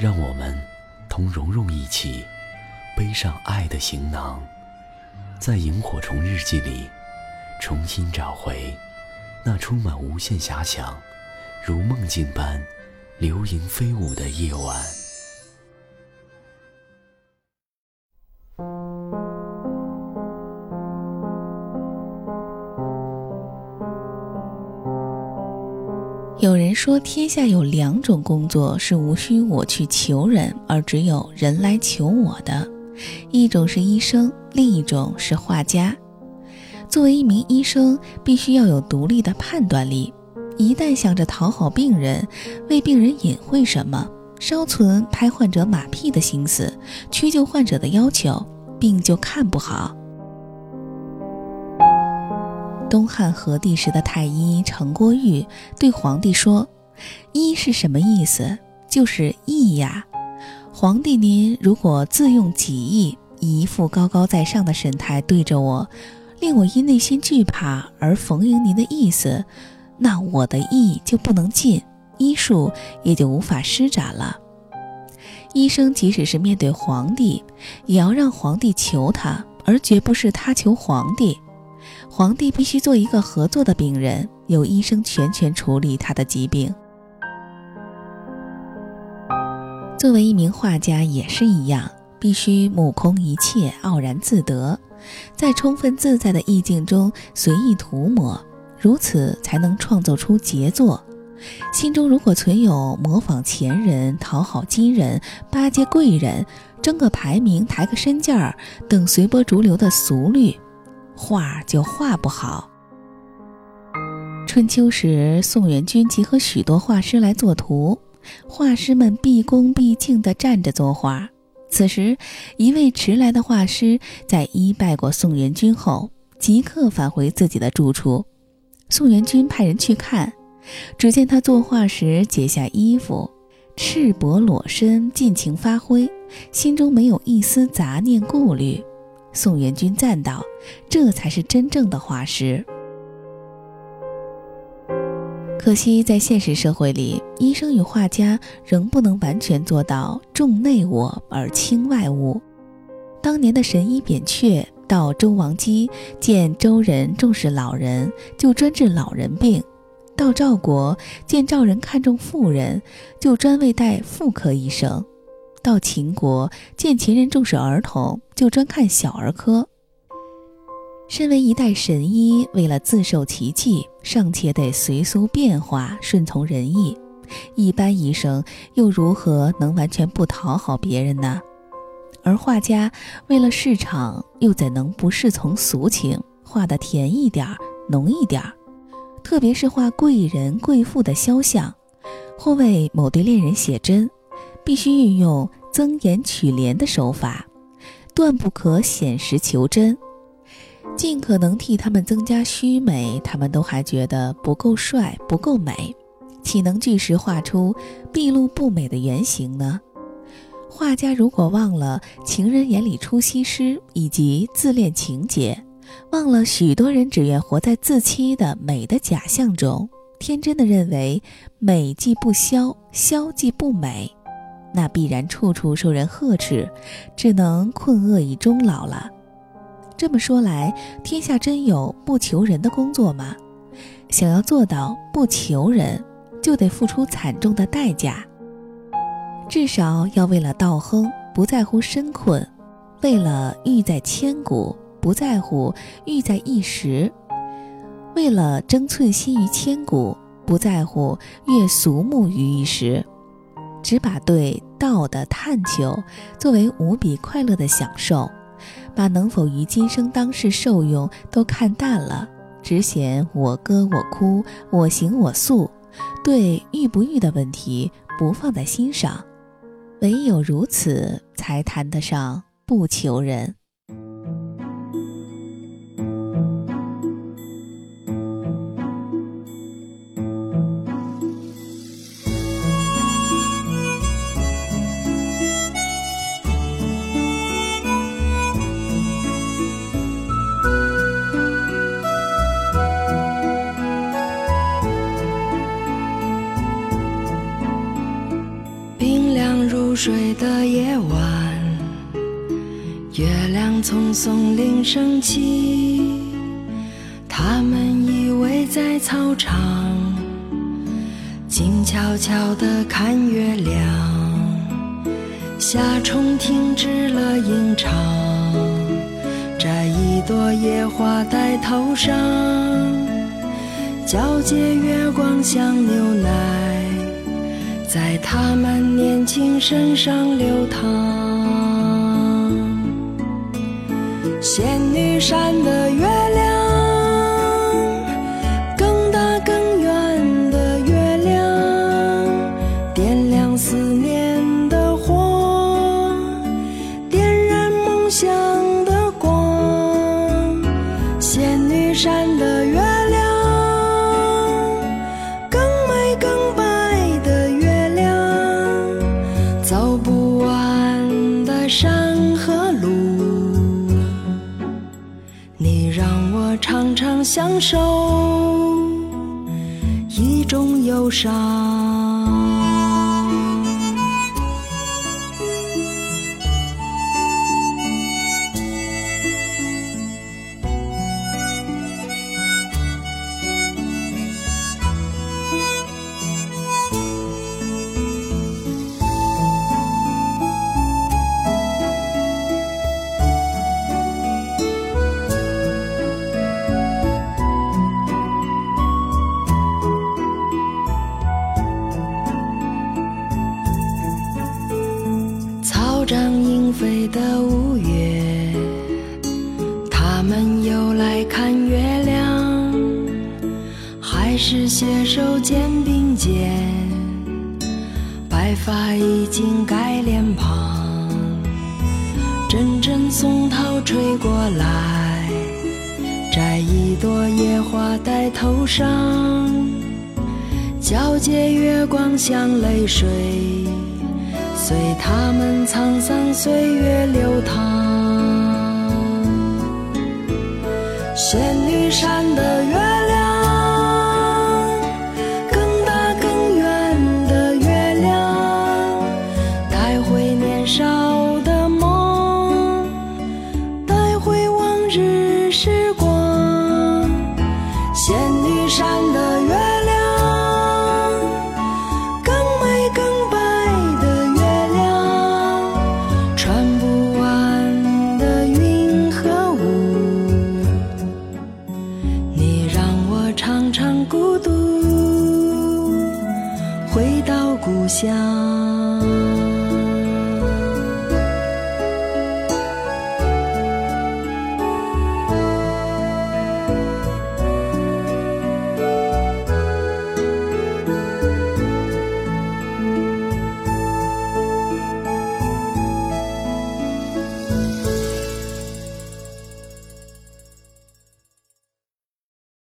让我们同蓉蓉一起背上爱的行囊，在萤火虫日记里重新找回那充满无限遐想、如梦境般流萤飞舞的夜晚。有人说，天下有两种工作是无需我去求人，而只有人来求我的，一种是医生，另一种是画家。作为一名医生，必须要有独立的判断力，一旦想着讨好病人，为病人隐晦什么，稍存拍患者马屁的心思，屈就患者的要求，病就看不好。东汉和帝时的太医程郭玉对皇帝说：“医是什么意思？就是义呀。皇帝您如果自用己意，以一副高高在上的神态对着我，令我因内心惧怕而逢迎您的意思，那我的意就不能尽，医术也就无法施展了。医生即使是面对皇帝，也要让皇帝求他，而绝不是他求皇帝。”皇帝必须做一个合作的病人，由医生全权处理他的疾病。作为一名画家也是一样，必须目空一切，傲然自得，在充分自在的意境中随意涂抹，如此才能创作出杰作。心中如果存有模仿前人、讨好今人、巴结贵人、争个排名、抬个身价等随波逐流的俗虑，画就画不好。春秋时，宋元君集合许多画师来作图，画师们毕恭毕敬地站着作画。此时，一位迟来的画师在一拜过宋元君后，即刻返回自己的住处。宋元君派人去看，只见他作画时解下衣服，赤膊裸身，尽情发挥，心中没有一丝杂念顾虑。宋元君赞道：“这才是真正的画师。”可惜，在现实社会里，医生与画家仍不能完全做到重内我而轻外物。当年的神医扁鹊到周王姬见周人重视老人，就专治老人病；到赵国见赵人看重妇人，就专为带妇科医生。到秦国见秦人重视儿童，就专看小儿科。身为一代神医，为了自受其技，尚且得随俗变化，顺从人意。一般医生又如何能完全不讨好别人呢？而画家为了市场，又怎能不侍从俗情，画的甜一点儿、浓一点儿？特别是画贵人贵妇的肖像，或为某对恋人写真。必须运用增颜取怜的手法，断不可显实求真，尽可能替他们增加虚美，他们都还觉得不够帅、不够美，岂能据实画出毕露不美的原型呢？画家如果忘了情人眼里出西施以及自恋情节，忘了许多人只愿活在自欺的美的假象中，天真的认为美既不消，消既不美。那必然处处受人呵斥，只能困厄以终老了。这么说来，天下真有不求人的工作吗？想要做到不求人，就得付出惨重的代价。至少要为了道亨不在乎身困，为了欲在千古不在乎欲在一时，为了争寸心于千古不在乎越俗目于一时。只把对道的探求作为无比快乐的享受，把能否于今生当世受用都看淡了，只嫌我歌我哭我行我素，对遇不遇的问题不放在心上，唯有如此，才谈得上不求人。月亮从松林升起。他们依偎在操场，静悄悄地看月亮。夏虫停止了吟唱，摘一朵野花戴头上，皎洁月光像牛奶。在他们年轻身上流淌，仙女山的月享受一种忧伤。的五月，他们又来看月亮，还是携手肩并肩，白发已经盖脸庞，阵阵松涛吹过来，摘一朵野花戴头上，皎洁月光像泪水。随他们沧桑岁月流淌，